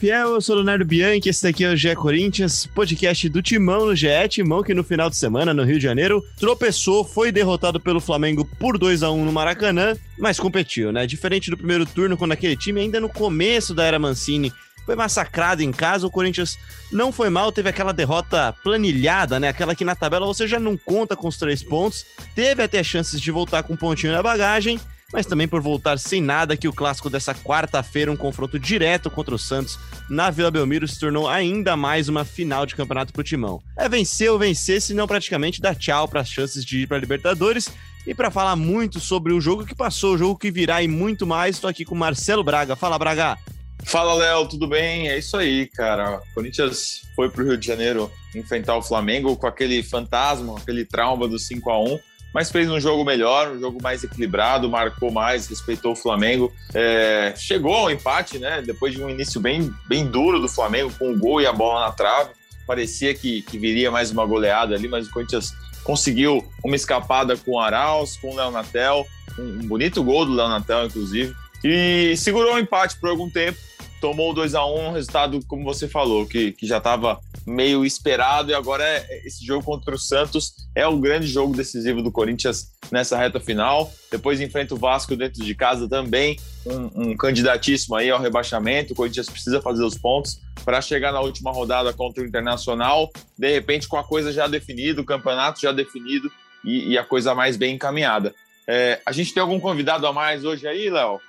Fiel, eu sou Leonardo Bianchi, esse daqui é o GE Corinthians, podcast do Timão no GE, Timão que no final de semana no Rio de Janeiro tropeçou, foi derrotado pelo Flamengo por 2 a 1 no Maracanã, mas competiu, né? Diferente do primeiro turno, quando aquele time ainda no começo da era Mancini foi massacrado em casa, o Corinthians não foi mal, teve aquela derrota planilhada, né? Aquela que na tabela você já não conta com os três pontos, teve até chances de voltar com um pontinho na bagagem, mas também por voltar sem nada que o clássico dessa quarta-feira, um confronto direto contra o Santos na Vila Belmiro, se tornou ainda mais uma final de campeonato pro Timão. É vencer ou vencer, senão praticamente dá tchau para as chances de ir para Libertadores. E para falar muito sobre o jogo que passou, o jogo que virá e muito mais, estou aqui com Marcelo Braga. Fala, Braga! Fala, Léo, tudo bem? É isso aí, cara. O Corinthians foi para o Rio de Janeiro enfrentar o Flamengo com aquele fantasma, aquele trauma do 5 a 1 mas fez um jogo melhor, um jogo mais equilibrado, marcou mais, respeitou o Flamengo. É, chegou ao empate, né? Depois de um início bem, bem duro do Flamengo, com o gol e a bola na trave. Parecia que, que viria mais uma goleada ali, mas o Corinthians conseguiu uma escapada com o Arauz, com o Leonatel, um, um bonito gol do Leonatel, inclusive, e segurou o empate por algum tempo tomou 2 a 1 um resultado, como você falou, que, que já estava meio esperado, e agora é, esse jogo contra o Santos é o grande jogo decisivo do Corinthians nessa reta final. Depois enfrenta o Vasco dentro de casa também, um, um candidatíssimo aí ao rebaixamento. O Corinthians precisa fazer os pontos para chegar na última rodada contra o Internacional, de repente com a coisa já definida, o campeonato já definido e, e a coisa mais bem encaminhada. É, a gente tem algum convidado a mais hoje aí, Léo?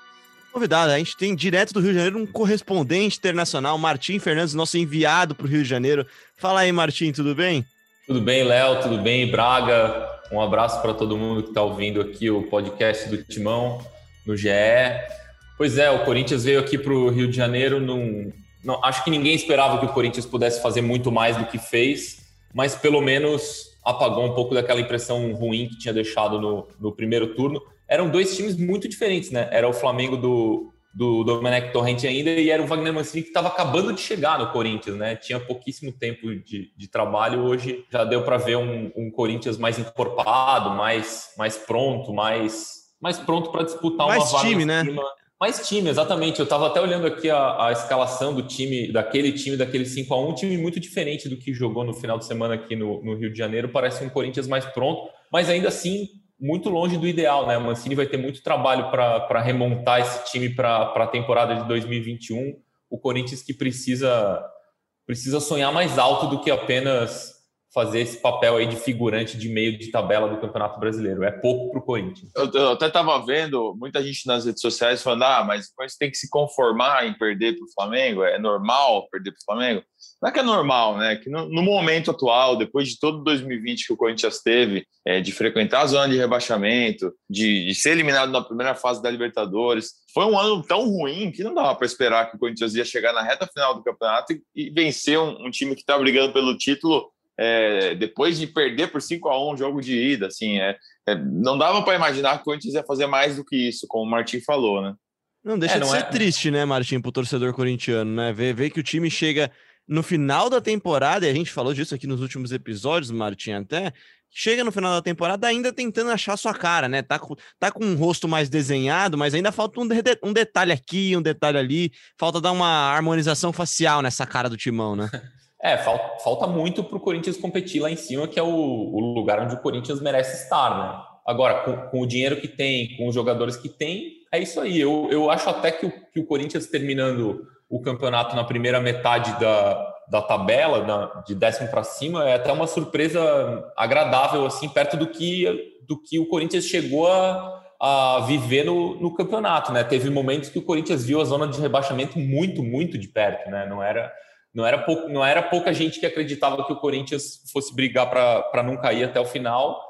Convidado, a gente tem direto do Rio de Janeiro um correspondente internacional, Martim Fernandes, nosso enviado para o Rio de Janeiro. Fala aí, Martim, tudo bem? Tudo bem, Léo, tudo bem, Braga? Um abraço para todo mundo que está ouvindo aqui o podcast do Timão no GE. Pois é, o Corinthians veio aqui para o Rio de Janeiro. Num... Não, acho que ninguém esperava que o Corinthians pudesse fazer muito mais do que fez, mas pelo menos apagou um pouco daquela impressão ruim que tinha deixado no, no primeiro turno eram dois times muito diferentes, né? Era o Flamengo do, do Domenech Torrente ainda e era o Wagner Mancini que estava acabando de chegar no Corinthians, né? Tinha pouquíssimo tempo de, de trabalho, hoje já deu para ver um, um, Corinthians mais encorpado, mais, mais pronto, mais, mais pronto para disputar mais uma vaga time, né? Mais time, exatamente. Eu estava até olhando aqui a, a, escalação do time, daquele time, daquele 5 a 1 um time muito diferente do que jogou no final de semana aqui no, no Rio de Janeiro. Parece um Corinthians mais pronto, mas ainda assim muito longe do ideal, né? O Mancini vai ter muito trabalho para remontar esse time para a temporada de 2021. O Corinthians que precisa precisa sonhar mais alto do que apenas fazer esse papel aí de figurante de meio de tabela do Campeonato Brasileiro. É pouco para o Corinthians. Eu, eu até estava vendo muita gente nas redes sociais falando: ah, mas o Corinthians tem que se conformar em perder para o Flamengo, é normal perder para o Flamengo. Não é que é normal, né? Que no, no, momento atual, depois de todo 2020 que o Corinthians teve, é, de frequentar a zona de rebaixamento, de, de ser eliminado na primeira fase da Libertadores, foi um ano tão ruim que não dava para esperar que o Corinthians ia chegar na reta final do campeonato e, e vencer um, um time que está brigando pelo título é, depois de perder por 5 a 1 um jogo de ida, assim, é, é não dava para imaginar que o Corinthians ia fazer mais do que isso, como o Martin falou, né? Não deixa é, de ser é... triste, né, Martin, pro torcedor corintiano, né? Ver, ver que o time chega no final da temporada, e a gente falou disso aqui nos últimos episódios, Martin, até, chega no final da temporada ainda tentando achar sua cara, né? Tá com, tá com um rosto mais desenhado, mas ainda falta um, de, um detalhe aqui, um detalhe ali, falta dar uma harmonização facial nessa cara do timão, né? É, falta, falta muito para o Corinthians competir lá em cima, que é o, o, lugar onde o Corinthians merece estar, né? Agora, com, com, o dinheiro que tem, com os jogadores que tem, é isso aí. Eu, eu acho até que o, que o Corinthians terminando o campeonato na primeira metade da, da tabela, na, de décimo para cima, é até uma surpresa agradável, assim, perto do que, do que o Corinthians chegou a, a viver no, no campeonato, né? Teve momentos que o Corinthians viu a zona de rebaixamento muito, muito de perto, né? Não era não era, pouco, não era pouca gente que acreditava que o Corinthians fosse brigar para não cair até o final.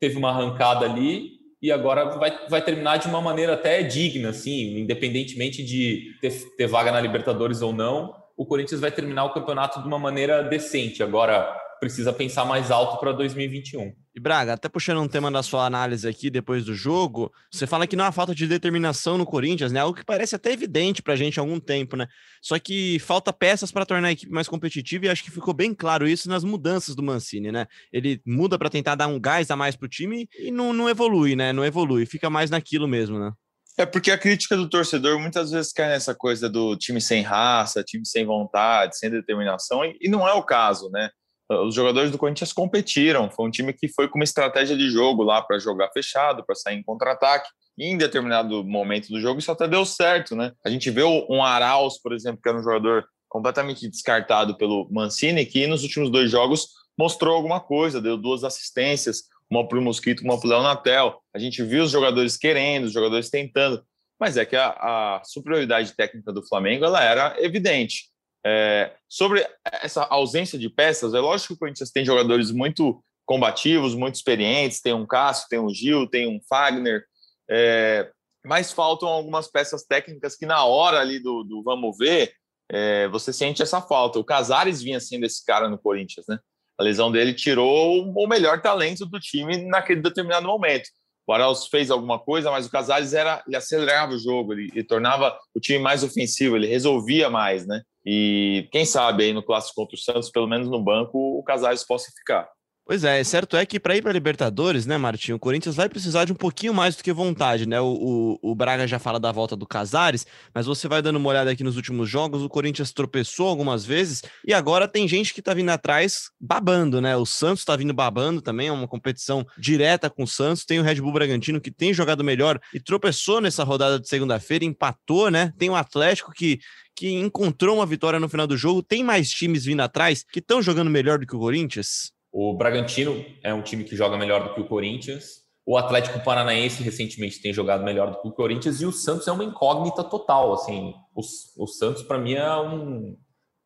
Teve uma arrancada ali e agora vai, vai terminar de uma maneira até digna, assim, independentemente de ter, ter vaga na Libertadores ou não. O Corinthians vai terminar o campeonato de uma maneira decente. Agora, precisa pensar mais alto para 2021. E Braga, até puxando um tema da sua análise aqui depois do jogo, você fala que não há falta de determinação no Corinthians, né? Algo que parece até evidente para a gente há algum tempo, né? Só que falta peças para tornar a equipe mais competitiva e acho que ficou bem claro isso nas mudanças do Mancini, né? Ele muda para tentar dar um gás a mais pro time e não, não evolui, né? Não evolui, fica mais naquilo mesmo, né? É porque a crítica do torcedor muitas vezes cai nessa coisa do time sem raça, time sem vontade, sem determinação, e não é o caso, né? Os jogadores do Corinthians competiram, foi um time que foi com uma estratégia de jogo lá para jogar fechado, para sair em contra-ataque. Em determinado momento do jogo isso até deu certo, né? A gente vê um Arauz, por exemplo, que era um jogador completamente descartado pelo Mancini, que nos últimos dois jogos mostrou alguma coisa, deu duas assistências, uma para o Mosquito, uma para o Leonatel. A gente viu os jogadores querendo, os jogadores tentando, mas é que a, a superioridade técnica do Flamengo ela era evidente. É, sobre essa ausência de peças, é lógico que o Corinthians tem jogadores muito combativos, muito experientes, tem um Cássio, tem um Gil, tem um Fagner, é, mas faltam algumas peças técnicas que na hora ali do, do vamos ver, é, você sente essa falta. O Casares vinha sendo esse cara no Corinthians, né? A lesão dele tirou o melhor talento do time naquele determinado momento. O Arauz fez alguma coisa, mas o Casares era, ele acelerava o jogo, ele, ele, tornava o time mais ofensivo, ele resolvia mais, né? E quem sabe aí no clássico contra o Santos, pelo menos no banco, o Casares possa ficar. Pois é, certo é que para ir para Libertadores, né, Martinho, o Corinthians vai precisar de um pouquinho mais do que vontade, né? O, o, o, Braga já fala da volta do Casares, mas você vai dando uma olhada aqui nos últimos jogos, o Corinthians tropeçou algumas vezes e agora tem gente que tá vindo atrás babando, né? O Santos tá vindo babando também, é uma competição direta com o Santos. Tem o Red Bull Bragantino que tem jogado melhor e tropeçou nessa rodada de segunda-feira, empatou, né? Tem o Atlético que que encontrou uma vitória no final do jogo. Tem mais times vindo atrás que estão jogando melhor do que o Corinthians? O Bragantino é um time que joga melhor do que o Corinthians. O Atlético Paranaense recentemente tem jogado melhor do que o Corinthians e o Santos é uma incógnita total. Assim, o, o Santos para mim é um,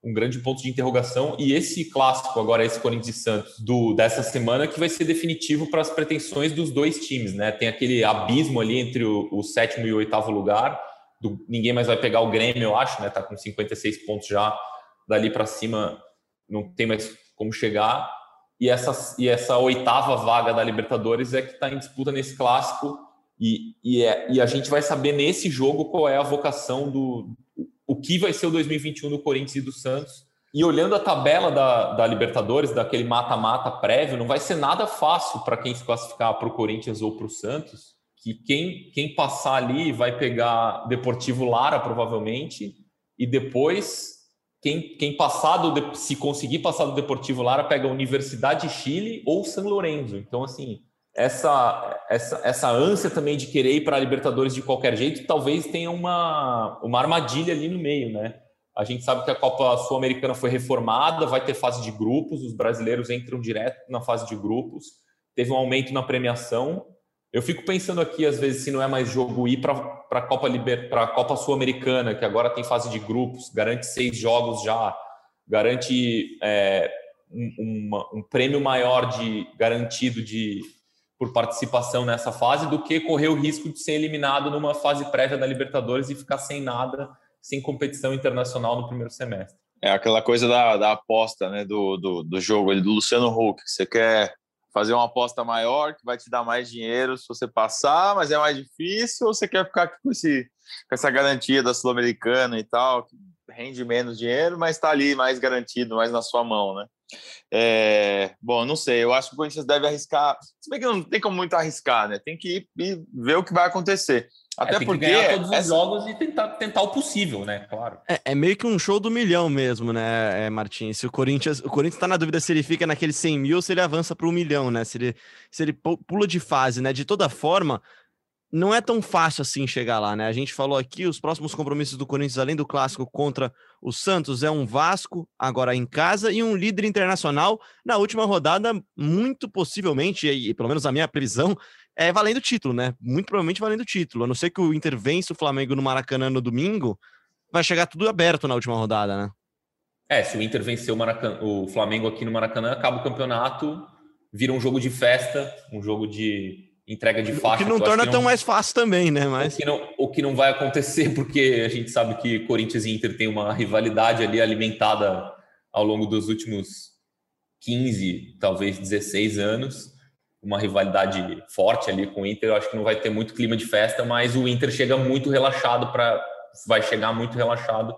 um grande ponto de interrogação e esse clássico agora esse Corinthians e Santos do dessa semana que vai ser definitivo para as pretensões dos dois times, né? Tem aquele abismo ali entre o, o sétimo e o oitavo lugar. Do, ninguém mais vai pegar o Grêmio, eu acho, né? Tá com 56 pontos já. Dali para cima não tem mais como chegar e essa, e essa oitava vaga da Libertadores é que está em disputa nesse clássico e, e, é, e a gente vai saber nesse jogo qual é a vocação do o que vai ser o 2021 do Corinthians e do Santos. E olhando a tabela da, da Libertadores, daquele mata-mata prévio, não vai ser nada fácil para quem se classificar para o Corinthians ou para o Santos, que quem, quem passar ali vai pegar Deportivo Lara, provavelmente, e depois quem, quem passar do, se conseguir passar do Deportivo Lara pega a Universidade de Chile ou São Lourenço. Então, assim, essa, essa, essa ânsia também de querer ir para a Libertadores de qualquer jeito, talvez tenha uma, uma armadilha ali no meio, né? A gente sabe que a Copa Sul-Americana foi reformada, vai ter fase de grupos, os brasileiros entram direto na fase de grupos, teve um aumento na premiação, eu fico pensando aqui, às vezes, se não é mais jogo ir para a Copa, Liber, Copa Sul-Americana, que agora tem fase de grupos, garante seis jogos já, garante é, um, uma, um, prêmio maior de garantido de por participação nessa fase do que correr o risco de ser eliminado numa fase prévia da Libertadores e ficar sem nada, sem competição internacional no primeiro semestre. É aquela coisa da, da aposta né, do, do, do jogo, do Luciano Huck. Você quer fazer uma aposta maior que vai te dar mais dinheiro se você passar, mas é mais difícil, ou você quer ficar com, esse, com essa garantia da Sul-Americana e tal, que rende menos dinheiro, mas está ali mais garantido, mais na sua mão, né? É, bom, não sei, eu acho que o Corinthians deve arriscar, se bem que não tem como muito arriscar, né? Tem que ir e ver o que vai acontecer. É, Até é, porque ganhar todos essa... os jogos e tentar, tentar o possível, né? Claro. É, é, meio que um show do milhão mesmo, né, é, Martins? Se o Corinthians, o Corinthians tá na dúvida se ele fica naquele 100 mil ou se ele avança para um milhão, né? Se ele, se ele pula de fase, né? De toda forma, não é tão fácil assim chegar lá, né? A gente falou aqui, os próximos compromissos do Corinthians, além do clássico contra o Santos, é um Vasco, agora em casa, e um líder internacional na última rodada, muito possivelmente, e pelo menos a minha previsão, é valendo o título, né? Muito provavelmente valendo o título. A não ser que o Inter vence o Flamengo no Maracanã no domingo, vai chegar tudo aberto na última rodada, né? É, se o Inter vencer o, Maracanã, o Flamengo aqui no Maracanã, acaba o campeonato, vira um jogo de festa, um jogo de entrega de faixa. O que não torna que não, tão mais fácil também, né? Mas... O, que não, o que não vai acontecer, porque a gente sabe que Corinthians e Inter tem uma rivalidade ali alimentada ao longo dos últimos 15, talvez 16 anos uma rivalidade forte ali com o Inter, eu acho que não vai ter muito clima de festa, mas o Inter chega muito relaxado para vai chegar muito relaxado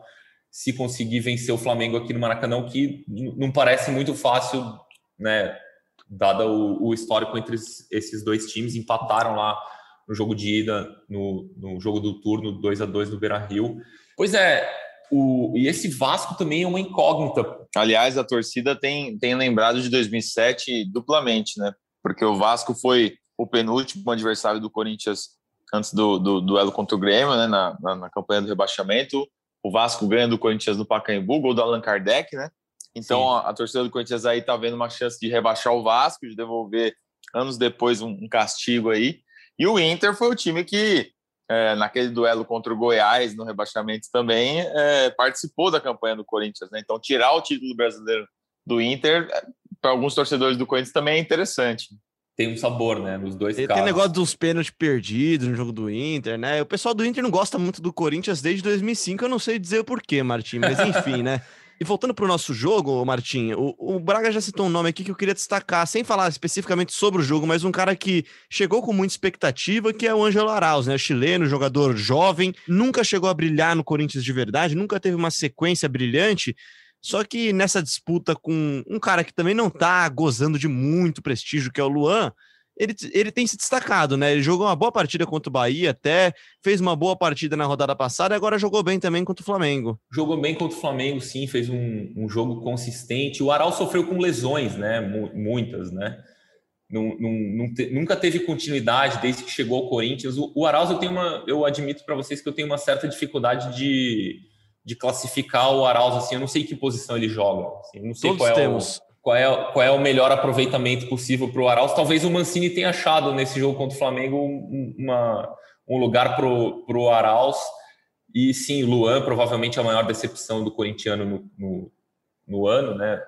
se conseguir vencer o Flamengo aqui no Maracanã, o que não parece muito fácil, né, dado o, o histórico entre esses dois times, empataram lá no jogo de ida, no, no jogo do turno 2 a 2 no Beira Rio. Pois é, o, e esse Vasco também é uma incógnita. Aliás, a torcida tem, tem lembrado de 2007 duplamente, né? Porque o Vasco foi o penúltimo adversário do Corinthians antes do, do duelo contra o Grêmio, né? Na, na, na, campanha do rebaixamento. O Vasco ganha do Corinthians no Pacaembu, gol do Allan Kardec, né? Então a, a, torcida do Corinthians aí tá vendo uma chance de rebaixar o Vasco, de devolver anos depois um, um castigo aí. E o Inter foi o time que, é, naquele duelo contra o Goiás, no rebaixamento também, é, participou da campanha do Corinthians. Né? Então, tirar o título brasileiro do Inter, para alguns torcedores do Corinthians, também é interessante. Tem um sabor, né? Nos dois Tem, tem negócio dos pênaltis perdidos no jogo do Inter, né? O pessoal do Inter não gosta muito do Corinthians desde 2005. Eu não sei dizer o porquê, Martim, mas enfim, né? E voltando para o nosso jogo, Martim, o, o, Braga já citou um nome aqui que eu queria destacar, sem falar especificamente sobre o jogo, mas um cara que chegou com muita expectativa, que é o Ângelo Arauz, né? Chileno, jogador jovem, nunca chegou a brilhar no Corinthians de verdade, nunca teve uma sequência brilhante. Só que nessa disputa com um cara que também não tá gozando de muito prestígio, que é o Luan, ele, ele tem se destacado, né? Ele jogou uma boa partida contra o Bahia, até fez uma boa partida na rodada passada agora jogou bem também contra o Flamengo. Jogou bem contra o Flamengo, sim, fez um, um jogo consistente. O Aral sofreu com lesões, né? Muitas, né? nunca teve continuidade desde que chegou ao Corinthians. O, o Arauz, eu tenho uma, eu admito para vocês que eu tenho uma certa dificuldade de, de classificar o Arauz assim. Eu não sei que posição ele joga. Assim, não sei Todos qual é temos. O qual é, qual é o melhor aproveitamento possível para o Arauz. Talvez o Mancini tenha achado nesse jogo contra o Flamengo uma, um lugar para o Arauz. E sim, Luan provavelmente é a maior decepção do corintiano no, no, no, ano, né?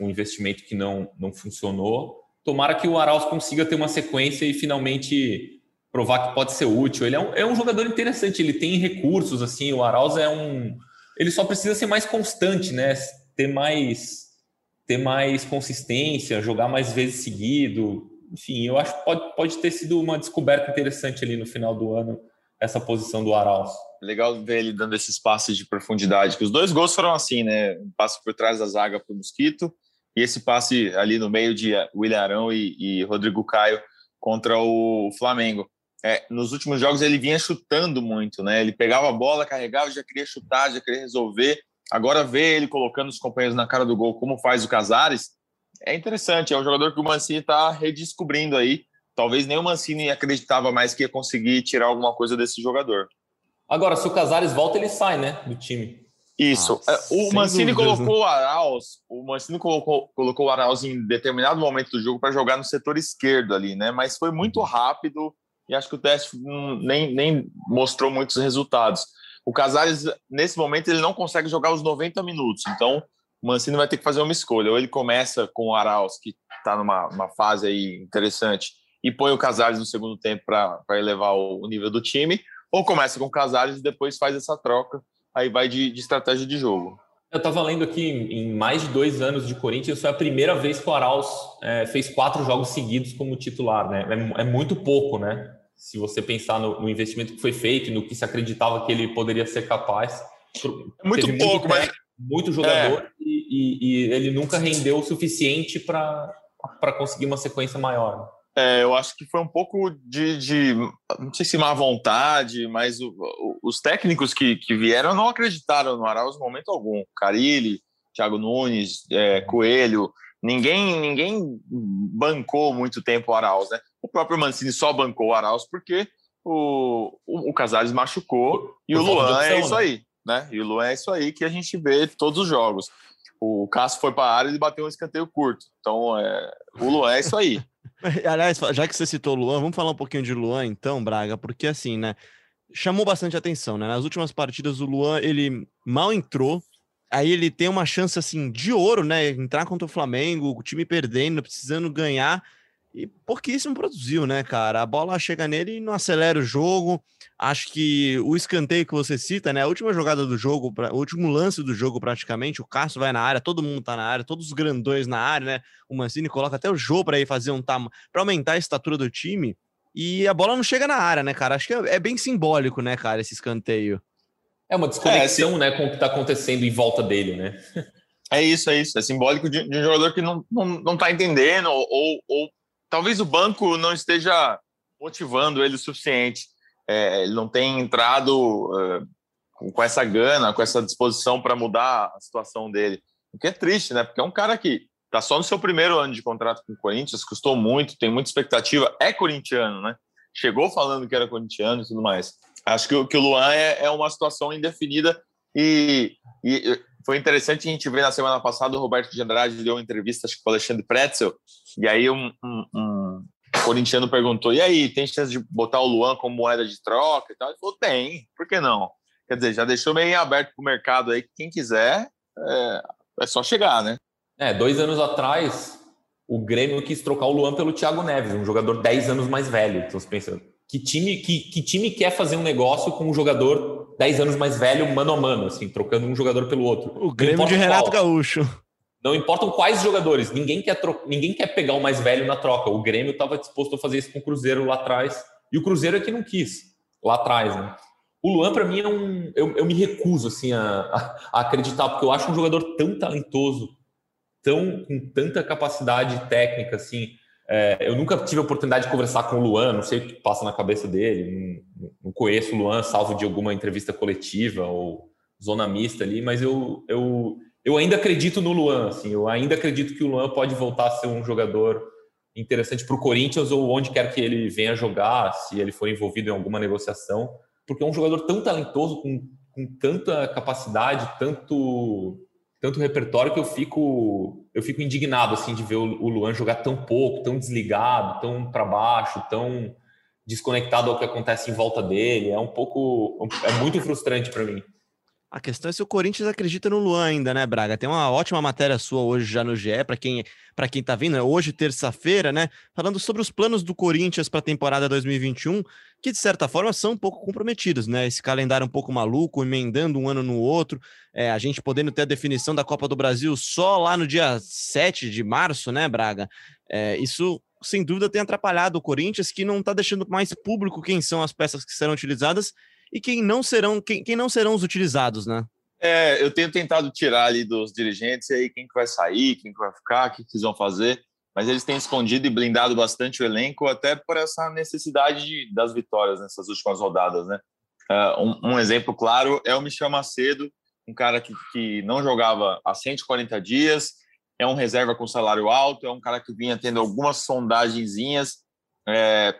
Um investimento que não, não funcionou. Tomara que o Arauz consiga ter uma sequência e finalmente provar que pode ser útil. Ele é um, é um jogador interessante, ele tem recursos, assim, o Arauz é um... Ele só precisa ser mais constante, né? Ter mais ter mais consistência, jogar mais vezes seguido. Enfim, eu acho que pode, pode ter sido uma descoberta interessante ali no final do ano, essa posição do Arauz. Legal ver ele dando esses passes de profundidade, que os dois gols foram assim, né? Um passe por trás da zaga para o Mosquito e esse passe ali no meio de William Arão e, e Rodrigo Caio contra o Flamengo. É, nos últimos jogos ele vinha chutando muito, né? Ele pegava a bola, carregava, já queria chutar, já queria resolver. Agora ver ele colocando os companheiros na cara do gol, como faz o Casares, é interessante. É um jogador que o Mancini está redescobrindo aí. Talvez nem o Mancini acreditava mais que ia conseguir tirar alguma coisa desse jogador. Agora, se o Casares volta, ele sai, né, do time. Isso. Ah, o Mancini dúvidas, colocou né? o Arauz, o Mancini colocou, colocou o Arauz em determinado momento do jogo para jogar no setor esquerdo ali, né? Mas foi muito uhum. rápido e acho que o teste nem, nem mostrou muitos resultados. O Casares, nesse momento, ele não consegue jogar os 90 minutos. Então, o Mancini vai ter que fazer uma escolha. Ou ele começa com o Arauz, que está numa uma fase aí interessante, e põe o Casares no segundo tempo para elevar o, o, nível do time, ou começa com o Casares e depois faz essa troca. Aí vai de, de estratégia de jogo. Eu estava lendo aqui, em mais de dois anos de Corinthians, foi a primeira vez que o Arauz é, fez quatro jogos seguidos como titular, né? É, é muito pouco, né? Se você pensar no, no, investimento que foi feito no que se acreditava que ele poderia ser capaz. Muito pouco, muito, mas... Muito jogador é. e, e, e, ele nunca rendeu o suficiente para conseguir uma sequência maior. É, eu acho que foi um pouco de, de não sei se má vontade, mas o, o, os técnicos que, que vieram não acreditaram no Arauz em momento algum. Carilli, Thiago Nunes, é, Coelho, ninguém ninguém bancou muito tempo o Arauz, né? O próprio Mancini só bancou o Arauz porque o, o, o Casares machucou e o Luan opção, é isso né? aí, né? E o Luan é isso aí que a gente vê todos os jogos. O Cássio foi para a área e bateu um escanteio curto. Então, é, o Luan é isso aí. Aliás, já que você citou o Luan, vamos falar um pouquinho de Luan então, Braga, porque assim, né? Chamou bastante atenção, né? Nas últimas partidas, o Luan, ele mal entrou, aí ele tem uma chance assim de ouro, né? Entrar contra o Flamengo, o time perdendo, precisando ganhar, e pouquíssimo produziu, né, cara? A bola chega nele e não acelera o jogo. Acho que o escanteio que você cita, né? A última jogada do jogo, o último lance do jogo, praticamente, o Cássio vai na área, todo mundo tá na área, todos os grandões na área, né? O Mancini coloca até o Jô para ir fazer um tam para aumentar a estatura do time. E a bola não chega na área, né, cara? Acho que é, é bem simbólico, né, cara, esse escanteio. É uma desconexão, é, né, com o que tá acontecendo em volta dele, né? É isso, é isso. É simbólico de, de um jogador que não, não, não tá entendendo ou, ou talvez o banco não esteja motivando ele o suficiente. É, ele não tem entrado uh, com essa gana, com essa disposição para mudar a situação dele. O que é triste, né? Porque é um cara que está só no seu primeiro ano de contrato com o Corinthians, custou muito, tem muita expectativa, é corintiano, né? Chegou falando que era corintiano e tudo mais. Acho que, que o Luan é, é uma situação indefinida e, e, foi interessante a gente ver na semana passada o Roberto de Andrade deu uma entrevista acho que para o Alexandre Pretzel e aí um, um, um corintiano perguntou: e aí, tem chance de botar o Luan como moeda de troca e tal? Ele falou: tem, por que não? Quer dizer, já deixou meio aberto para o mercado aí, quem quiser, é, é, só chegar, né? É, dois anos atrás, o Grêmio quis trocar o Luan pelo Thiago Neves, um jogador 10 anos mais velho. Então você pensa, que time, que, que time quer fazer um negócio com um jogador 10 anos mais velho, mano a mano, assim, trocando um jogador pelo outro? O Grêmio de Renato qual. Gaúcho. Não importam quais jogadores, ninguém quer, ninguém quer pegar o mais velho na troca. O Grêmio estava disposto a fazer isso com o Cruzeiro lá atrás. E o Cruzeiro é que não quis, lá atrás, né? O Luan, para mim, é um. Eu, eu me recuso assim, a, a, acreditar, porque eu acho um jogador tão talentoso, tão com tanta capacidade técnica, assim. É, eu nunca tive a oportunidade de conversar com o Luan, não sei o que passa na cabeça dele, não, não conheço o Luan, salvo de alguma entrevista coletiva ou zona mista ali, mas eu, eu eu ainda acredito no Luan, assim, eu ainda acredito que o Luan pode voltar a ser um jogador interessante para o Corinthians ou onde quer que ele venha jogar, se ele for envolvido em alguma negociação, porque é um jogador tão talentoso, com, com tanta capacidade, tanto tanto repertório que eu fico eu fico indignado assim de ver o Luan jogar tão pouco, tão desligado, tão para baixo, tão desconectado ao que acontece em volta dele. É um pouco é muito frustrante para mim. A questão é se o Corinthians acredita no Luan ainda, né, Braga? Tem uma ótima matéria sua hoje já no GE, para quem para quem tá vindo, é hoje terça-feira, né, falando sobre os planos do Corinthians para a temporada 2021, que de certa forma são um pouco comprometidos, né? Esse calendário um pouco maluco, emendando um ano no outro, é, a gente podendo ter a definição da Copa do Brasil só lá no dia 7 de março, né, Braga? É, isso sem dúvida tem atrapalhado o Corinthians, que não está deixando mais público quem são as peças que serão utilizadas e quem não serão, quem, quem não serão os utilizados, né? É, eu tenho tentado tirar ali dos dirigentes aí quem que vai sair, quem que vai ficar, o que, que eles vão fazer, mas eles têm escondido e blindado bastante o elenco até por essa necessidade de, das vitórias nessas últimas rodadas, né? Uh, um, um, exemplo claro é o Michel Macedo, um cara que, que não jogava há 140 dias, é um reserva com salário alto, é um cara que vinha tendo algumas sondagenzinhas, é,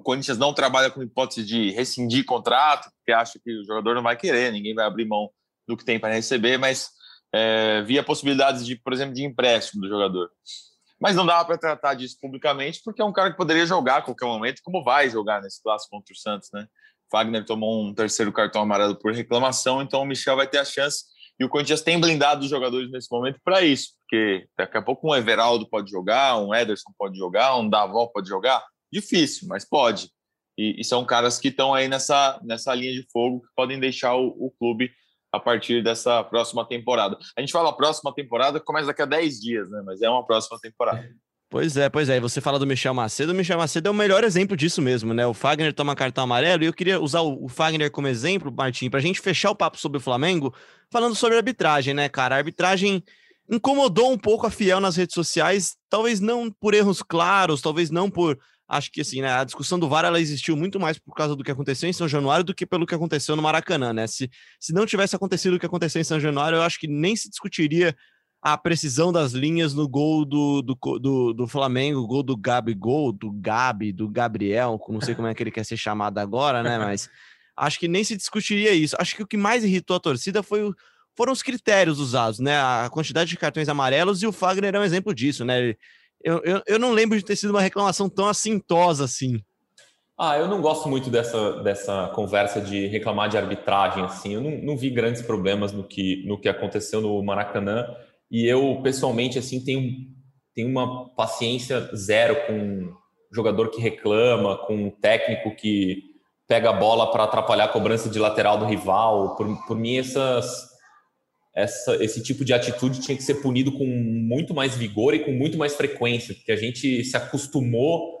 o Corinthians não trabalha com hipótese de rescindir contrato, porque acha que o jogador não vai querer, ninguém vai abrir mão do que tem para receber, mas é, via possibilidades de, por exemplo, de empréstimo do jogador. Mas não dava para tratar disso publicamente, porque é um cara que poderia jogar a qualquer momento, como vai jogar nesse clássico contra o Santos, né? Wagner tomou um terceiro cartão amarelo por reclamação, então o Michel vai ter a chance. E o Corinthians tem blindado os jogadores nesse momento para isso, porque daqui a pouco um Everaldo pode jogar, um Ederson pode jogar, um Davó pode jogar. Difícil, mas pode. E, e são caras que estão aí nessa, nessa linha de fogo que podem deixar o, o, clube a partir dessa próxima temporada. A gente fala próxima temporada, começa daqui a 10 dias, né? Mas é uma próxima temporada. Pois é, pois é. E você fala do Michel Macedo. O Michel Macedo é o melhor exemplo disso mesmo, né? O Fagner toma cartão amarelo e eu queria usar o Fagner como exemplo, Martim, para a gente fechar o papo sobre o Flamengo, falando sobre arbitragem, né, cara? A arbitragem incomodou um pouco a Fiel nas redes sociais, talvez não por erros claros, talvez não por acho que assim, né, a discussão do VAR ela existiu muito mais por causa do que aconteceu em São Januário do que pelo que aconteceu no Maracanã, né? Se, se não tivesse acontecido o que aconteceu em São Januário, eu acho que nem se discutiria a precisão das linhas no gol do, do, do, do Flamengo, gol do Gabi, gol do Gabi, do Gabriel, não sei como é que ele quer ser chamado agora, né? Mas acho que nem se discutiria isso. Acho que o que mais irritou a torcida foi o, foram os critérios usados, né? A quantidade de cartões amarelos e o Fagner é um exemplo disso, né? Ele, eu, eu, eu não lembro de ter sido uma reclamação tão assintosa assim. Ah, eu não gosto muito dessa, dessa conversa de reclamar de arbitragem, assim. Eu não, não vi grandes problemas no que, no que aconteceu no Maracanã. E eu, pessoalmente, assim, tenho, tenho uma paciência zero com jogador que reclama, com um técnico que pega a bola para atrapalhar a cobrança de lateral do rival. Por, por mim, essas, essa, esse tipo de atitude tinha que ser punido com muito mais vigor e com muito mais frequência, porque a gente se acostumou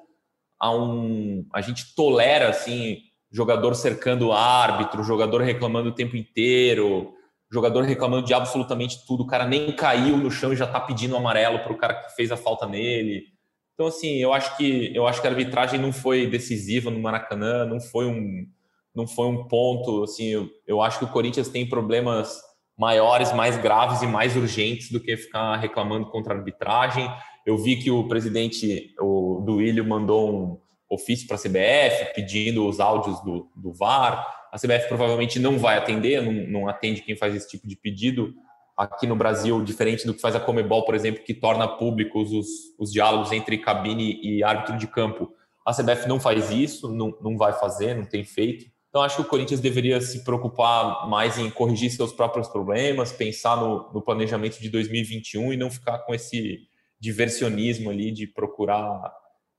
a um. A gente tolera, assim, jogador cercando árbitro, jogador reclamando o tempo inteiro, jogador reclamando de absolutamente tudo. O cara nem caiu no chão e já tá pedindo amarelo para o cara que fez a falta nele. Então, assim, eu acho que eu acho que a arbitragem não foi decisiva no Maracanã, não foi um, não foi um ponto. Assim, eu, eu acho que o Corinthians tem problemas maiores, mais graves e mais urgentes do que ficar reclamando contra a arbitragem. Eu vi que o presidente o Duílio mandou um ofício para a CBF pedindo os áudios do, do VAR. A CBF provavelmente não vai atender, não, não atende quem faz esse tipo de pedido aqui no Brasil, diferente do que faz a Comebol, por exemplo, que torna públicos os, os diálogos entre cabine e árbitro de campo. A CBF não faz isso, não, não vai fazer, não tem feito. Então, acho que o Corinthians deveria se preocupar mais em corrigir seus próprios problemas, pensar no, no planejamento de 2021 e não ficar com esse diversionismo ali de procurar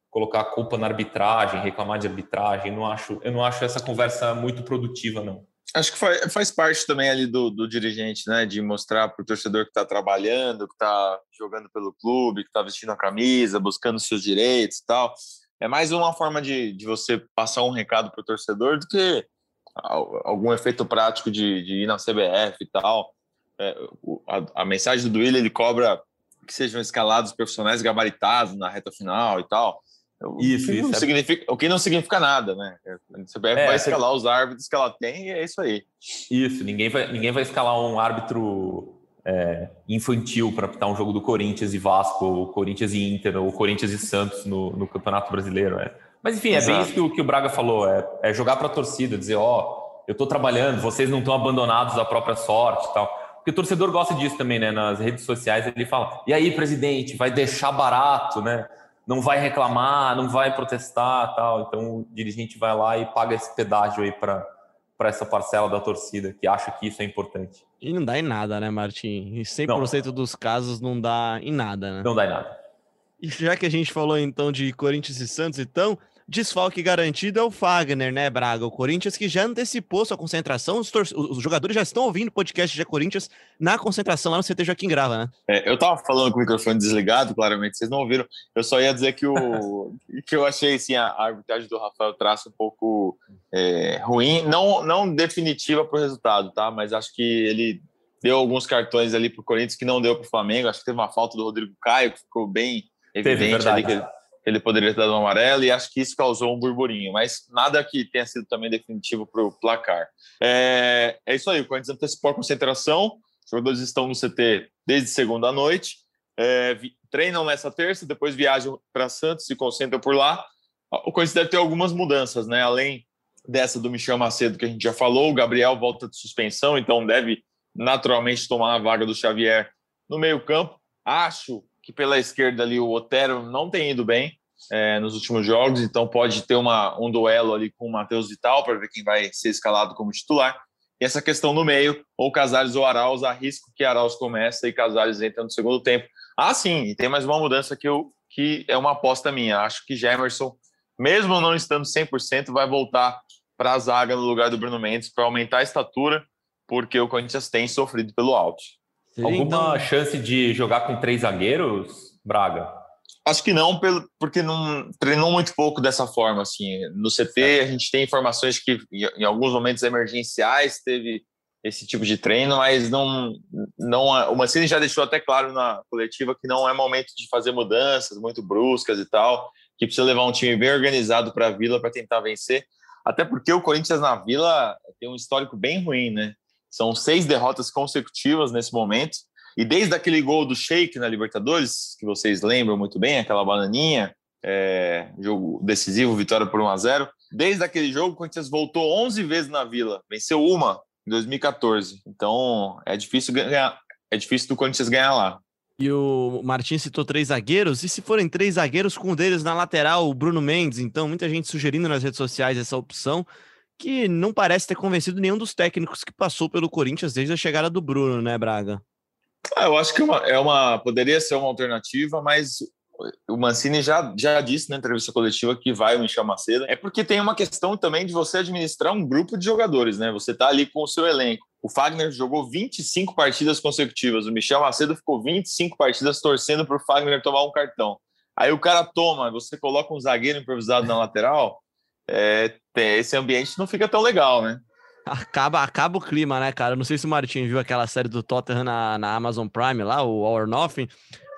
colocar a culpa na arbitragem, reclamar de arbitragem. Não acho, eu não acho essa conversa muito produtiva, não. Acho que faz, faz parte também ali do, do dirigente, né? De mostrar para o torcedor que está trabalhando, que está jogando pelo clube, que está vestindo a camisa, buscando seus direitos e tal. É mais uma forma de, de você passar um recado para o torcedor do que algum efeito prático de, de ir na CBF e tal. É, a, a, mensagem do Duílio, ele cobra que sejam escalados profissionais gabaritados na reta final e tal. Isso, o que, isso não é... significa, o que não significa nada, né? A CBF é, vai escalar os árbitros que ela tem e é isso aí. Isso, ninguém vai, ninguém vai escalar um árbitro é, infantil para apitar um jogo do Corinthians e Vasco, ou Corinthians e Inter, ou Corinthians e Santos no, no Campeonato Brasileiro. É. Mas enfim, Exato. é bem isso que o, que o Braga falou: é, é jogar para a torcida, dizer, ó, oh, eu estou trabalhando, vocês não estão abandonados à própria sorte e tal. Porque o torcedor gosta disso também, né? Nas redes sociais ele fala: e aí, presidente, vai deixar barato, né? não vai reclamar, não vai protestar, tal. Então o dirigente vai lá e paga esse pedágio aí para para essa parcela da torcida que acha que isso é importante. E não dá em nada, né, Martim? Em 100% não. dos casos não dá em nada, né? Não dá em nada. E já que a gente falou então de Corinthians e Santos, então, desfalque garantido é o Fagner, né, Braga? O Corinthians que já antecipou sua concentração. Os, os jogadores já estão ouvindo o podcast de Corinthians na concentração lá no CT Joaquim Grava, né? É, eu tava falando com o microfone desligado, claramente, vocês não ouviram. Eu só ia dizer que, o, que eu achei assim, a, arbitragem do Rafael Traço um pouco é, ruim, não, não definitiva para o resultado, tá? Mas acho que ele deu alguns cartões ali para o Corinthians que não deu para o Flamengo. Acho que teve uma falta do Rodrigo Caio, que ficou bem evidente teve, ali que ele ele poderia ter dado um amarelo e acho que isso causou um burburinho, mas nada que tenha sido também definitivo para o placar. É, é isso aí, o Corinthians antecipou a concentração, os jogadores estão no CT desde segunda noite, é, treinam nessa terça, depois viajam para Santos, se concentram por lá. O Corinthians deve ter algumas mudanças, né? Além dessa do Michel Macedo que a gente já falou, o Gabriel volta de suspensão, então deve naturalmente tomar a vaga do Xavier no meio-campo. Acho que pela esquerda ali o Otero não tem ido bem é, nos últimos jogos, então pode ter uma, um duelo ali com o Matheus Vital para ver quem vai ser escalado como titular. E essa questão no meio, ou Casares ou Arauz, arrisco que Arauz começa e Casares entra no segundo tempo. Ah, sim, e tem mais uma mudança que, eu, que é uma aposta minha. Acho que Gemerson, mesmo não estando 100%, vai voltar para a zaga no lugar do Bruno Mendes para aumentar a estatura, porque o Corinthians tem sofrido pelo alto. Alguma então... chance de jogar com três zagueiros, Braga? Acho que não, porque não treinou muito pouco dessa forma. Assim, no CT é. a gente tem informações que em alguns momentos emergenciais teve esse tipo de treino, mas não, não o Mancini já deixou até claro na coletiva que não é momento de fazer mudanças muito bruscas e tal, que precisa levar um time bem organizado para a Vila para tentar vencer. Até porque o Corinthians na Vila tem um histórico bem ruim, né? São seis derrotas consecutivas nesse momento. E desde aquele gol do Sheik na Libertadores, que vocês lembram muito bem, aquela bananinha, é, jogo decisivo, vitória por 1 a 0 Desde aquele jogo, o Corinthians voltou 11 vezes na Vila, venceu uma em 2014. Então é difícil ganhar, é difícil do Corinthians ganhar lá. E o Martins citou três zagueiros, e se forem três zagueiros, com um deles na lateral, o Bruno Mendes. Então, muita gente sugerindo nas redes sociais essa opção que não parece ter convencido nenhum dos técnicos que passou pelo Corinthians desde a chegada do Bruno, né, Braga? Ah, eu acho que é uma, é uma, poderia ser uma alternativa, mas o Mancini já, já disse na entrevista coletiva que vai o Michel Macedo. É porque tem uma questão também de você administrar um grupo de jogadores, né? Você tá ali com o seu elenco. O Fagner jogou 25 partidas consecutivas, o Michel Macedo ficou 25 partidas torcendo para o Fagner tomar um cartão. Aí o cara toma, você coloca um zagueiro improvisado na lateral, é, esse ambiente não fica tão legal, né? Acaba, acaba o clima, né, cara? Não sei se o Martin viu aquela série do Tottenham na, na Amazon Prime lá, o All or Nothing.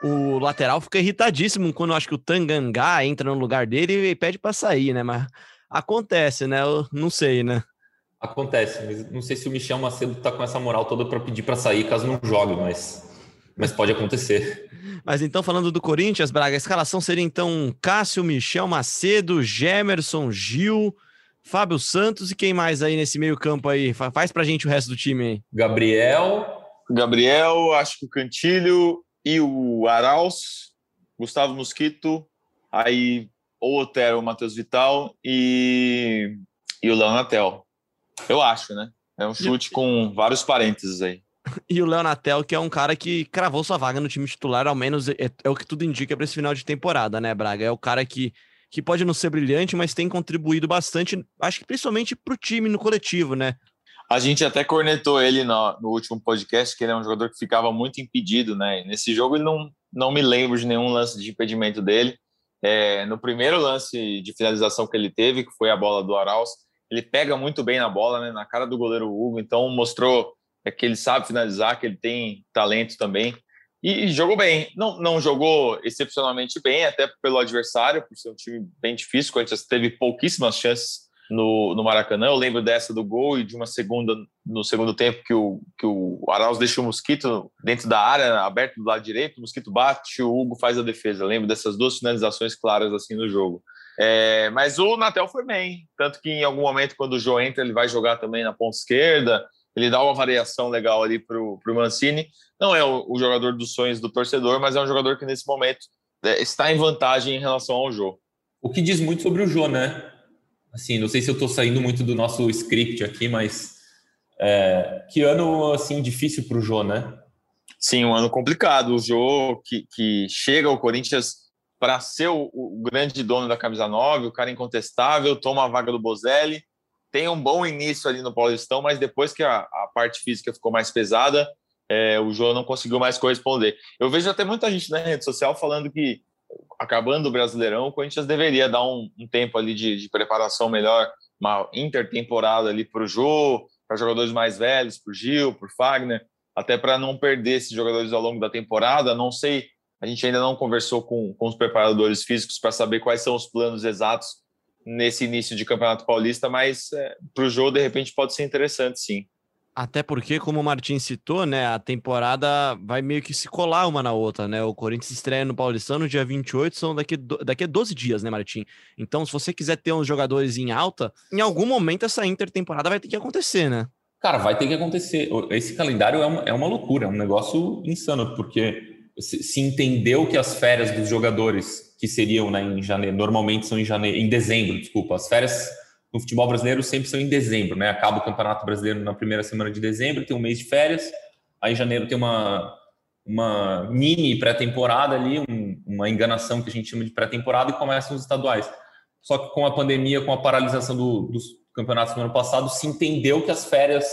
O lateral fica irritadíssimo quando acho que o Tangangá entra no lugar dele e pede para sair, né? Mas acontece, né? Eu não sei, né? Acontece, mas não sei se o Michel Macedo tá com essa moral toda para pedir para sair caso não jogue, mas, mas pode acontecer. Mas então, falando do Corinthians, Braga, a escalação seria então Cássio, Michel Macedo, Gemerson, Gil, Fábio Santos e quem mais aí nesse meio campo aí? Faz pra gente o resto do time aí. Gabriel. Gabriel, acho que o Cantilho e o Arauz, Gustavo Mosquito, aí ou Otero, o Matheus Vital e, e o Leonatel. Eu acho, né? É um chute com vários parênteses aí. E o Leonatel, que é um cara que cravou sua vaga no time titular, ao menos é, é o que tudo indica para esse final de temporada, né, Braga? É o cara que, que pode não ser brilhante, mas tem contribuído bastante, acho que principalmente para o time no coletivo, né? A gente até cornetou ele no, no, último podcast, que ele é um jogador que ficava muito impedido, né? Nesse jogo ele não, não me lembro de nenhum lance de impedimento dele. É, no primeiro lance de finalização que ele teve, que foi a bola do Arauz, ele pega muito bem na bola, né? Na cara do goleiro Hugo, então mostrou é, que ele sabe finalizar, que ele tem talento também. E, e jogou bem. Não, não jogou excepcionalmente bem, até pelo adversário, por ser um time bem difícil. O Corinthians teve pouquíssimas chances no, no Maracanã. Eu lembro dessa do gol e de uma segunda no segundo tempo que o, que o Arauz deixa o Mosquito dentro da área, aberto do lado direito, o Mosquito bate, o Hugo faz a defesa. Eu lembro dessas duas finalizações claras assim no jogo. É, mas o Natel foi bem, tanto que em algum momento, quando o João entra, ele vai jogar também na ponta esquerda, ele dá uma variação legal ali para o Mancini. Não é o, o, jogador dos sonhos do torcedor, mas é um jogador que nesse momento é, está em vantagem em relação ao jogo. O que diz muito sobre o João, né? Assim, não sei se eu estou saindo muito do nosso script aqui, mas é, que ano assim difícil para o Jô, né? Sim, um ano complicado. O Jô que, que chega ao Corinthians para ser o, o, grande dono da camisa 9, o cara incontestável, toma a vaga do Bozelli, tem um bom início ali no Paulistão, mas depois que a, a parte física ficou mais pesada, é, o Jô não conseguiu mais corresponder. Eu vejo até muita gente na rede social falando que acabando o Brasileirão, o Corinthians deveria dar um, um tempo ali de, de, preparação melhor, uma intertemporada ali para o Jô, para jogadores mais velhos, para o Gil, para o Fagner, até para não perder esses jogadores ao longo da temporada. Não sei, a gente ainda não conversou com, com os preparadores físicos para saber quais são os planos exatos nesse início de Campeonato Paulista, mas é, para o Jô, de repente, pode ser interessante, sim. Até porque, como o Martin citou, né, a temporada vai meio que se colar uma na outra, né? O Corinthians estreia no Paulistão no dia 28, são daqui, daqui a 12 dias, né, Martin? Então, se você quiser ter uns jogadores em alta, em algum momento essa intertemporada vai ter que acontecer, né? Cara, vai ter que acontecer. Esse calendário é uma, é uma loucura, é um negócio insano, porque se, entendeu que as férias dos jogadores, que seriam né, em janeiro, normalmente são em janeiro, em dezembro, desculpa, as férias no futebol brasileiro sempre são em dezembro, né? Acaba o Campeonato Brasileiro na primeira semana de dezembro, tem um mês de férias, aí em janeiro tem uma, uma mini pré-temporada ali, um, uma enganação que a gente chama de pré-temporada e começam os estaduais. Só que com a pandemia, com a paralisação do, dos campeonatos no ano passado, se entendeu que as férias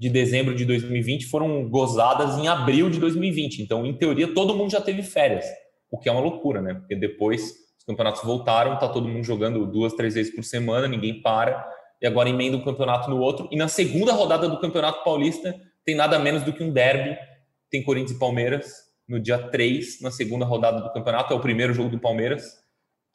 de dezembro de 2020 foram gozadas em abril de 2020. Então, em teoria, todo mundo já teve férias, o que é uma loucura, né? Porque depois os campeonatos voltaram, tá todo mundo jogando duas, três vezes por semana, ninguém para. E agora emenda um campeonato no outro. E na segunda rodada do Campeonato Paulista tem nada menos do que um derby. Tem Corinthians e Palmeiras no dia 3, na segunda rodada do campeonato. É o primeiro jogo do Palmeiras,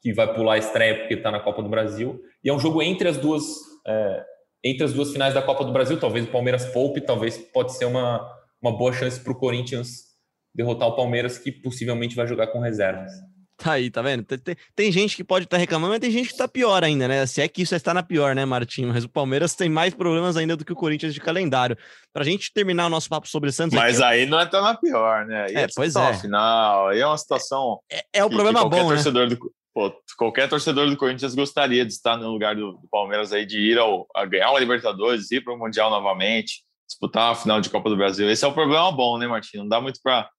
que vai pular a estreia porque está na Copa do Brasil. E é um jogo entre as duas é, entre as duas finais da Copa do Brasil. Talvez o Palmeiras poupe, talvez pode ser uma, uma boa chance para o Corinthians derrotar o Palmeiras, que possivelmente vai jogar com reservas. Tá aí, tá vendo? Tem, tem, tem gente que pode estar tá reclamando, mas tem gente que está pior ainda, né? Se é que isso está na pior, né, Martinho? Mas o Palmeiras tem mais problemas ainda do que o Corinthians de calendário. Para a gente terminar o nosso papo sobre Santos. Mas aqui, aí não é tão na pior, né? Aí é, é pois é. Final, aí é uma situação. É, é o problema bom, torcedor né? Do, pô, qualquer torcedor do Corinthians gostaria de estar no lugar do, do Palmeiras aí, de ir ao, a ganhar uma Libertadores, ir para o Mundial novamente, disputar a final de Copa do Brasil. Esse é o problema bom, né, Martinho? Não dá muito para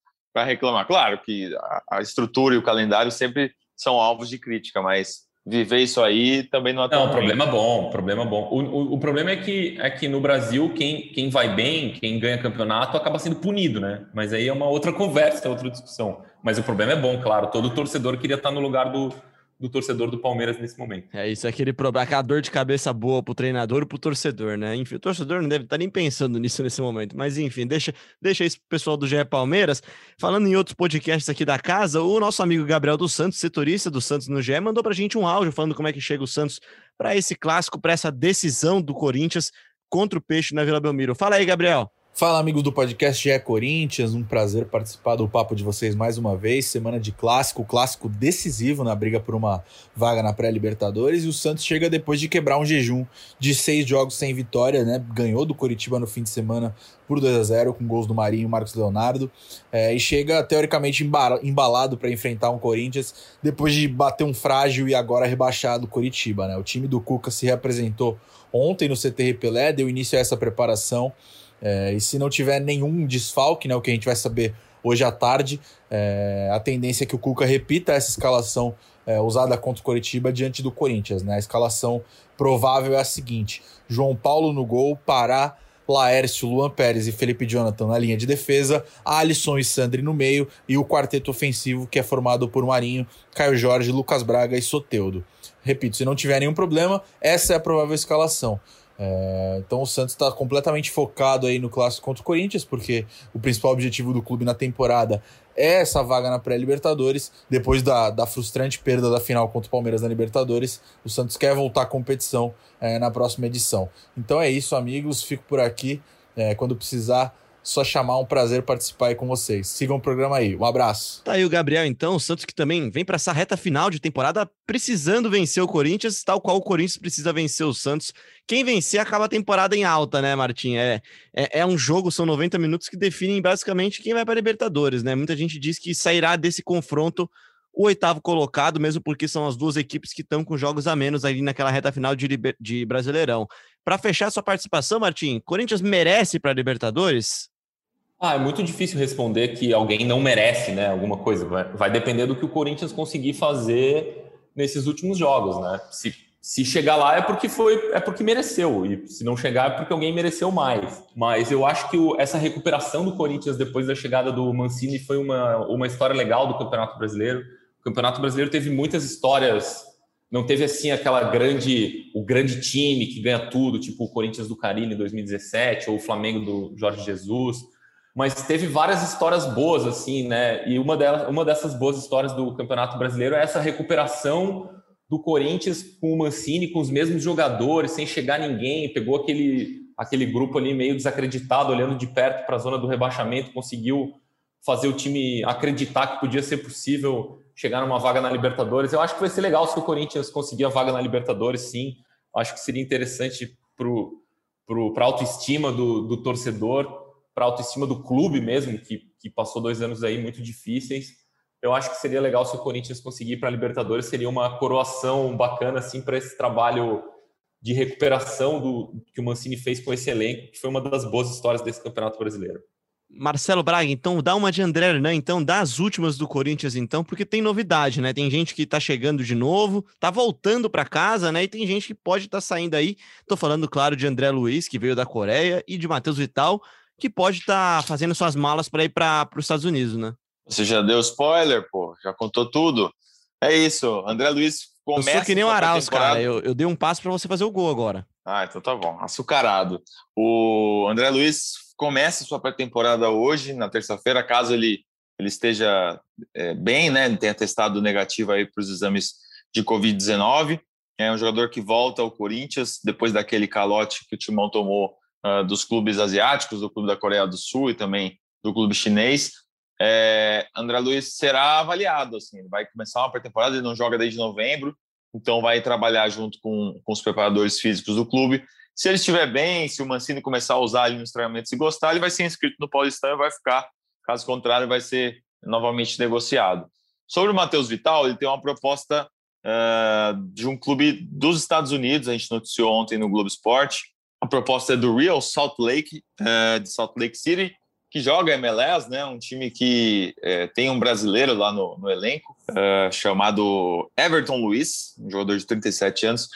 reclamar. Claro que a, a estrutura e o calendário sempre são alvos de crítica, mas viver isso aí também não é tão. Não, problema bom, problema bom. O, o, o, problema é que, é que no Brasil, quem, quem vai bem, quem ganha campeonato, acaba sendo punido, né? Mas aí é uma outra conversa, é outra discussão. Mas o problema é bom, claro. Todo torcedor queria estar no lugar do, do torcedor do Palmeiras nesse momento. É isso, é aquele problema, aquela dor de cabeça boa pro treinador e pro torcedor, né? Enfim, o torcedor não deve estar tá nem pensando nisso nesse momento, mas enfim, deixa, deixa isso pro pessoal do GE Palmeiras. Falando em outros podcasts aqui da casa, o nosso amigo Gabriel dos Santos, setorista do Santos no GE, mandou pra gente um áudio falando como é que chega o Santos para esse clássico, para essa decisão do Corinthians contra o Peixe na Vila Belmiro. Fala aí, Gabriel. Fala, amigos do podcast É Corinthians, um prazer participar do papo de vocês mais uma vez. Semana de clássico, clássico decisivo na briga por uma vaga na pré-Libertadores. E o Santos chega depois de quebrar um jejum de seis jogos sem vitória, né? Ganhou do Coritiba no fim de semana por 2 a 0 com gols do Marinho e Marcos Leonardo. É, e chega teoricamente embalado para enfrentar um Corinthians depois de bater um frágil e agora rebaixado Coritiba, né? O time do Cuca se reapresentou ontem no CT Pelé, deu início a essa preparação. É, e se não tiver nenhum desfalque, né, o que a gente vai saber hoje à tarde, é, a tendência é que o Cuca repita essa escalação é, usada contra o Coritiba diante do Corinthians. Né? A escalação provável é a seguinte: João Paulo no gol, Pará, Laércio, Luan Pérez e Felipe Jonathan na linha de defesa, Alisson e Sandri no meio e o quarteto ofensivo que é formado por Marinho, Caio Jorge, Lucas Braga e Soteudo. Repito, se não tiver nenhum problema, essa é a provável escalação. É, então o Santos está completamente focado aí no clássico contra o Corinthians, porque o principal objetivo do clube na temporada é essa vaga na pré-Libertadores. Depois da, da frustrante perda da final contra o Palmeiras na Libertadores, o Santos quer voltar à competição é, na próxima edição. Então é isso, amigos. Fico por aqui. É, quando precisar, só chamar, um prazer participar aí com vocês. Sigam o programa aí. Um abraço. Tá aí o Gabriel, então, o Santos que também vem para essa reta final de temporada precisando vencer o Corinthians, tal qual o Corinthians precisa vencer o Santos. Quem vencer acaba a temporada em alta, né, Martim? É, é, é um jogo, são 90 minutos que definem basicamente quem vai para Libertadores, né? Muita gente diz que sairá desse confronto o oitavo colocado, mesmo porque são as duas equipes que estão com jogos a menos ali naquela reta final de, de Brasileirão. Para fechar sua participação, Martim, Corinthians merece para Libertadores? Ah, é muito difícil responder que alguém não merece, né? Alguma coisa. Vai, vai depender do que o Corinthians conseguir fazer nesses últimos jogos, né? Se, se chegar lá é porque foi, é porque mereceu e se não chegar é porque alguém mereceu mais. Mas eu acho que o, essa recuperação do Corinthians depois da chegada do Mancini foi uma, uma história legal do Campeonato Brasileiro. O Campeonato Brasileiro teve muitas histórias não teve assim aquela grande o grande time que ganha tudo, tipo o Corinthians do Carilli em 2017 ou o Flamengo do Jorge Jesus mas teve várias histórias boas, assim, né? E uma, delas, uma dessas boas histórias do Campeonato Brasileiro é essa recuperação do Corinthians com o Mancini, com os mesmos jogadores, sem chegar ninguém, pegou aquele, aquele grupo ali meio desacreditado, olhando de perto para a zona do rebaixamento, conseguiu fazer o time acreditar que podia ser possível chegar numa vaga na Libertadores. Eu acho que vai ser legal se o Corinthians conseguir a vaga na Libertadores, sim. Acho que seria interessante para a autoestima do, do torcedor para a autoestima do clube mesmo, que, que passou dois anos aí muito difíceis. Eu acho que seria legal se o Corinthians conseguir para a Libertadores, seria uma coroação bacana assim para esse trabalho de recuperação do que o Mancini fez com esse elenco, que foi uma das boas histórias desse Campeonato Brasileiro. Marcelo Braga, então dá uma de André Hernan, então dá as últimas do Corinthians, então, porque tem novidade, né? Tem gente que tá chegando de novo, tá voltando para casa, né? E tem gente que pode estar tá saindo aí. Tô falando, claro, de André Luiz, que veio da Coreia, e de Matheus Vital, que pode estar tá fazendo suas malas para ir para os Estados Unidos, né? Você já deu spoiler, pô, já contou tudo. É isso, André Luiz começa. Eu sou que nem o Arauz, cara. Eu, eu dei um passo para você fazer o gol agora. Ah, então tá bom. Açucarado. O André Luiz começa sua pré-temporada hoje, na terça-feira, caso ele, ele esteja é, bem, né? Ele tenha testado negativo aí para os exames de Covid-19. É um jogador que volta ao Corinthians depois daquele calote que o Timão tomou uh, dos clubes asiáticos, do clube da Coreia do Sul e também do clube chinês, é, André Luiz será avaliado. Assim, ele vai começar uma pré-temporada, ele não joga desde novembro, então vai trabalhar junto com, com os preparadores físicos do clube. Se ele estiver bem, se o Mancini começar a usar ali nos treinamentos e gostar, ele vai ser inscrito no Paulistão e vai ficar. Caso contrário, vai ser novamente negociado. Sobre o Matheus Vital, ele tem uma proposta uh, de um clube dos Estados Unidos, a gente noticiou ontem no Globo Esporte, proposta é do Real Salt Lake, é, de Salt Lake City, que joga MLS, né? Um time que é, tem um brasileiro lá no, no elenco, é, chamado Everton Luiz, um jogador de 37 anos.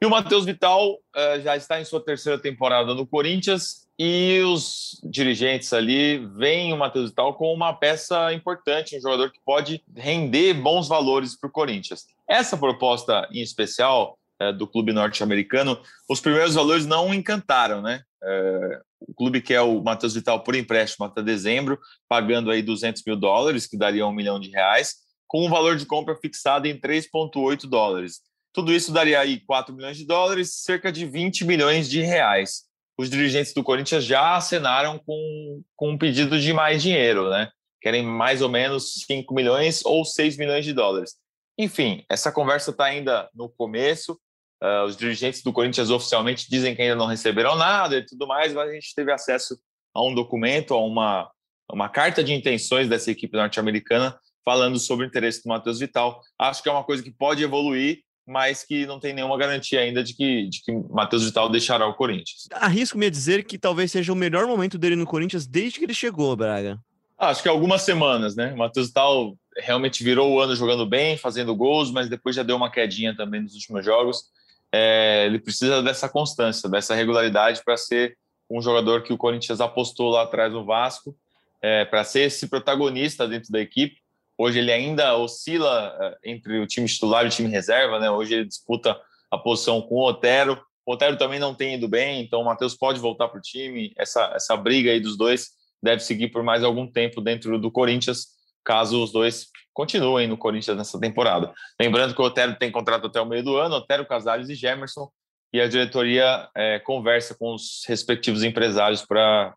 E o Matheus Vital já está em sua terceira temporada no Corinthians E os dirigentes ali veem o Matheus Vital como uma peça importante, um jogador que pode render bons valores para o Corinthians. Essa proposta em especial é, do clube norte-americano, os primeiros valores não encantaram, né? É, o clube quer o Matheus Vital por empréstimo até dezembro, pagando aí 200 mil dólares, que daria um milhão de reais, com um valor de compra fixado em 3,8 dólares. Tudo isso daria aí 4 milhões de dólares, cerca de 20 milhões de reais. Os dirigentes do Corinthians já acenaram com, com um pedido de mais dinheiro, né? Querem mais ou menos 5 milhões ou 6 milhões de dólares. Enfim, essa conversa está ainda no começo. Uh, os dirigentes do Corinthians oficialmente dizem que ainda não receberam nada e tudo mais, mas a gente teve acesso a um documento, a uma, uma carta de intenções dessa equipe norte-americana falando sobre o interesse do Matheus Vital. Acho que é uma coisa que pode evoluir, mas que não tem nenhuma garantia ainda de que, de que Matheus Vital deixará o Corinthians. Arrisco-me a dizer que talvez seja o melhor momento dele no Corinthians desde que ele chegou, Braga. Acho que algumas semanas, né? O Matheus Vital realmente virou o ano jogando bem, fazendo gols, mas depois já deu uma quedinha também nos últimos jogos é, ele precisa dessa constância, dessa regularidade para ser um jogador que o Corinthians apostou lá atrás no Vasco, é, para ser esse protagonista dentro da equipe. Hoje ele ainda oscila é, entre o time titular e o time reserva, né? Hoje ele disputa a posição com o Otero. O Otero também não tem ido bem, então o Matheus pode voltar para o time. Essa, essa briga aí dos dois deve seguir por mais algum tempo dentro do Corinthians, caso os dois continuem no Corinthians nessa temporada. Lembrando que o Otero tem contrato até o meio do ano, Otero, Casares e Gemerson, e a diretoria é, conversa com os respectivos empresários para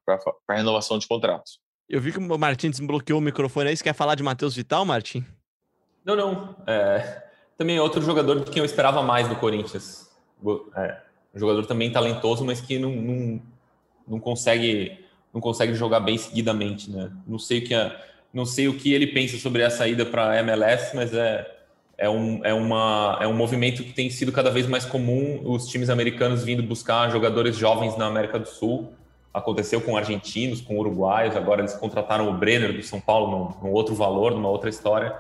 a renovação de contratos. Eu vi que o Martin desbloqueou o microfone aí. Você quer falar de Matheus Vital, Martin? Não, não. É, também é outro jogador de quem eu esperava mais do Corinthians. É, um jogador também talentoso, mas que não, não, não, consegue, não consegue jogar bem seguidamente. Né? Não sei o que a não sei o que ele pensa sobre a saída para a MLS, mas é, é, um, é, uma, é um movimento que tem sido cada vez mais comum os times americanos vindo buscar jogadores jovens na América do Sul. Aconteceu com argentinos, com uruguaios, agora eles contrataram o Brenner do São Paulo num, num outro valor, numa outra história,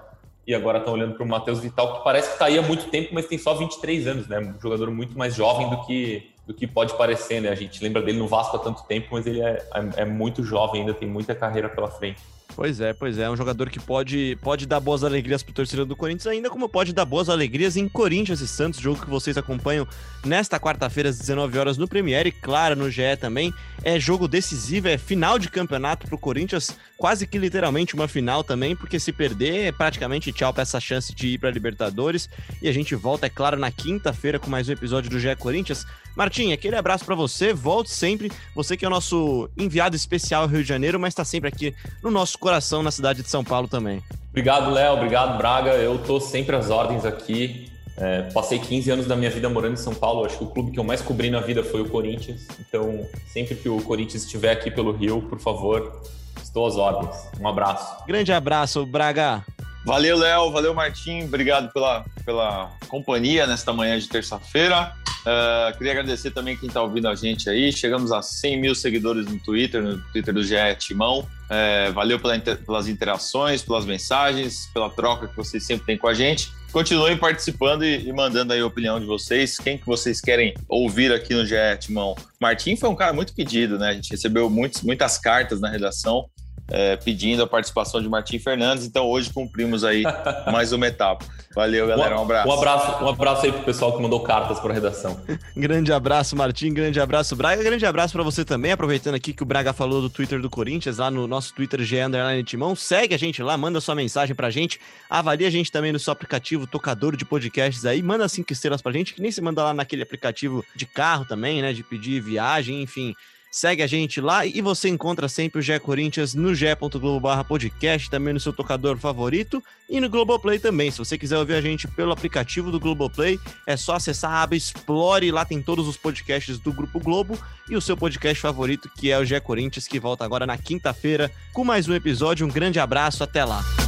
e agora estão olhando para o Matheus Vital, que parece que está aí há muito tempo, mas tem só 23 anos, né? Um jogador muito mais jovem do que, do que pode parecer, né? A gente lembra dele no Vasco há tanto tempo, mas ele é, é, é muito jovem ainda, tem muita carreira pela frente. Pois é, pois é. É um jogador que pode, pode dar boas alegrias pro torcedor do Corinthians, ainda como pode dar boas alegrias em Corinthians e Santos, jogo que vocês acompanham nesta quarta-feira às 19 horas no Premiere, claro, no GE também. É jogo decisivo, é final de campeonato pro Corinthians, quase que literalmente uma final também, porque se perder é praticamente tchau pra essa chance de ir pra Libertadores. E a gente volta, é claro, na quinta-feira com mais um episódio do GE Corinthians. Martim, aquele abraço para você, volte sempre. Você que é o nosso enviado especial ao Rio de Janeiro, mas está sempre aqui no nosso coração, na cidade de São Paulo também. Obrigado, Léo. Obrigado, Braga. Eu tô sempre às ordens aqui. É, passei 15 anos da minha vida morando em São Paulo. Acho que o clube que eu mais cobri na vida foi o Corinthians. Então, sempre que o Corinthians estiver aqui pelo Rio, por favor, estou às ordens. Um abraço. Grande abraço, Braga. Valeu, Léo. Valeu, Martim. Obrigado pela, pela companhia nesta manhã de terça-feira. Uh, queria agradecer também quem está ouvindo a gente aí. Chegamos a 100 mil seguidores no Twitter, no Twitter do GE Timão. É, valeu pela, pelas interações, pelas mensagens, pela troca que vocês sempre têm com a gente. Continuem participando e, e, mandando aí a opinião de vocês. Quem que vocês querem ouvir aqui no GE Timão? Martim foi um cara muito pedido, né? A gente recebeu muitos, muitas cartas na redação é, pedindo a participação de Martim Fernandes. Então hoje cumprimos aí mais uma etapa. Valeu, galera. Um abraço. Um abraço, um abraço aí pro pessoal que mandou cartas para redação. grande abraço, Martim. Grande abraço, Braga. Grande abraço para você também. Aproveitando aqui que o Braga falou do Twitter do Corinthians, lá no nosso Twitter G Underline Timão. Segue a gente lá, manda sua mensagem pra gente. Avalie a gente também no seu aplicativo tocador de podcasts aí. Manda cinco estrelas pra gente, que nem se manda lá naquele aplicativo de carro também, né? De pedir viagem, enfim. Segue a gente lá e você encontra sempre o GE Corinthians no ge.globo podcast, também no seu tocador favorito e no Globoplay também. Se você quiser ouvir a gente pelo aplicativo do Globoplay, é só acessar a aba Explore, lá tem todos os podcasts do Grupo Globo e o seu podcast favorito, que é o GE Corinthians, que volta agora na quinta-feira com mais um episódio. Um grande abraço, até lá.